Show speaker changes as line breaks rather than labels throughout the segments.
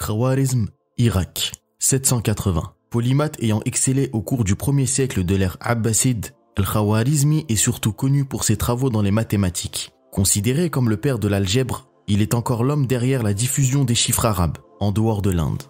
Khawarizm, Irak, 780. Polymath ayant excellé au cours du premier siècle de l'ère abbasside, Al-Khawarizmi est surtout connu pour ses travaux dans les mathématiques. Considéré comme le père de l'algèbre, il est encore l'homme derrière la diffusion des chiffres arabes, en dehors de l'Inde.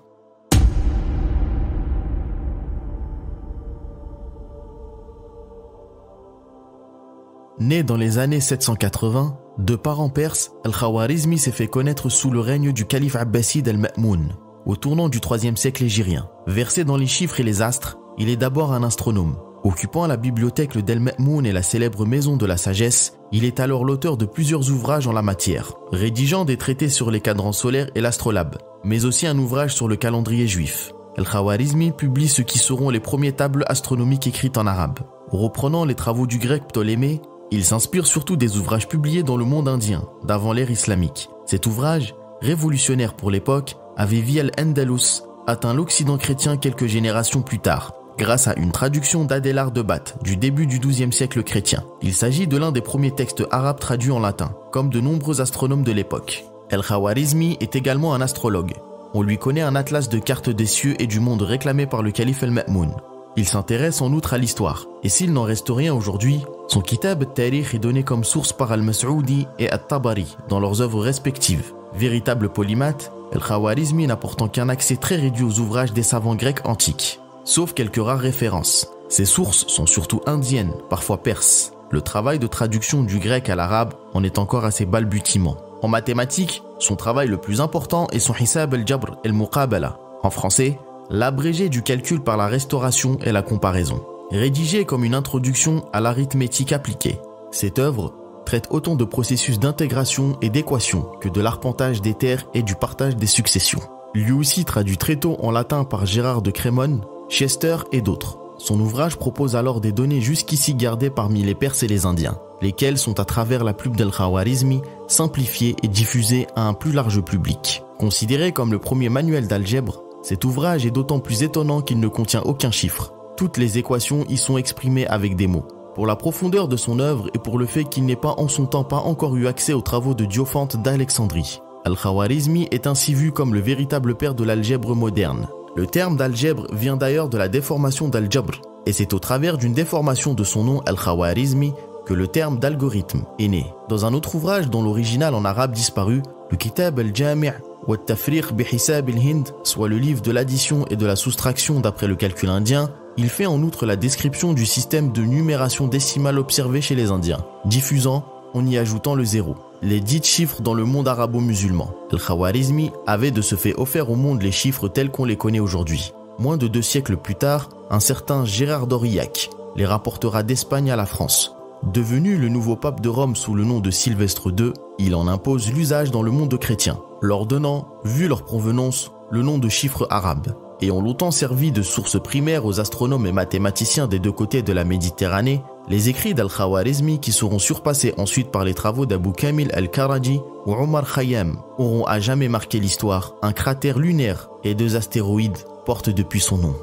Né dans les années 780, de parents perses, Al-Khawarizmi s'est fait connaître sous le règne du calife abbasside al-Ma'moun, au tournant du IIIe siècle hégirien. Versé dans les chiffres et les astres, il est d'abord un astronome. Occupant la bibliothèque d'El Ma'moun et la célèbre maison de la sagesse, il est alors l'auteur de plusieurs ouvrages en la matière, rédigeant des traités sur les cadrans solaires et l'astrolabe, mais aussi un ouvrage sur le calendrier juif. Al-Khawarizmi publie ce qui seront les premiers tables astronomiques écrites en arabe. Reprenant les travaux du grec Ptolémée, il s'inspire surtout des ouvrages publiés dans le monde indien, d'avant l'ère islamique. Cet ouvrage, révolutionnaire pour l'époque, avait via al-Andalus atteint l'Occident chrétien quelques générations plus tard, grâce à une traduction d'Adélar de Bat du début du XIIe siècle chrétien. Il s'agit de l'un des premiers textes arabes traduits en latin, comme de nombreux astronomes de l'époque. El-Khawarizmi est également un astrologue. On lui connaît un atlas de cartes des cieux et du monde réclamé par le calife El-Ma'moun. Il s'intéresse en outre à l'histoire, et s'il n'en reste rien aujourd'hui, son kitab Tarikh est donné comme source par Al-Mas'oudi et At-Tabari dans leurs œuvres respectives. Véritable polymathe, El-Khawarizmi n'a pourtant qu'un accès très réduit aux ouvrages des savants grecs antiques, sauf quelques rares références. Ses sources sont surtout indiennes, parfois perses. Le travail de traduction du grec à l'arabe en est encore assez balbutiement. En mathématiques, son travail le plus important est son Hisab al-Jabr el-Muqabala. En français, l'abrégé du calcul par la restauration et la comparaison, rédigé comme une introduction à l'arithmétique appliquée. Cette œuvre traite autant de processus d'intégration et d'équation que de l'arpentage des terres et du partage des successions. Lui aussi traduit très tôt en latin par Gérard de Crémone, Chester et d'autres. Son ouvrage propose alors des données jusqu'ici gardées parmi les Perses et les Indiens, lesquelles sont à travers la plume d'El-Khawarizmi simplifiées et diffusées à un plus large public. Considéré comme le premier manuel d'algèbre, cet ouvrage est d'autant plus étonnant qu'il ne contient aucun chiffre. Toutes les équations y sont exprimées avec des mots. Pour la profondeur de son œuvre et pour le fait qu'il n'ait pas en son temps pas encore eu accès aux travaux de Diophante d'Alexandrie. Al-Khawarizmi est ainsi vu comme le véritable père de l'algèbre moderne. Le terme d'algèbre vient d'ailleurs de la déformation d'al-jabr, et c'est au travers d'une déformation de son nom Al-Khawarizmi que le terme d'algorithme est né. Dans un autre ouvrage dont l'original en arabe disparu, le Kitab al-Jami' hind soit le livre de l'addition et de la soustraction d'après le calcul indien, il fait en outre la description du système de numération décimale observé chez les Indiens, diffusant en y ajoutant le zéro. Les dix chiffres dans le monde arabo-musulman. Al-Khawarizmi avait de ce fait offert au monde les chiffres tels qu'on les connaît aujourd'hui. Moins de deux siècles plus tard, un certain Gérard d'Aurillac les rapportera d'Espagne à la France. Devenu le nouveau pape de Rome sous le nom de Sylvestre II, il en impose l'usage dans le monde chrétien, leur donnant, vu leur provenance, le nom de chiffres arabes, et ont longtemps servi de source primaire aux astronomes et mathématiciens des deux côtés de la Méditerranée, les écrits d'Al-Khawarizmi qui seront surpassés ensuite par les travaux d'Abu Kamil al-Karaji ou Omar Khayyam auront à jamais marqué l'histoire. Un cratère lunaire et deux astéroïdes portent depuis son nom.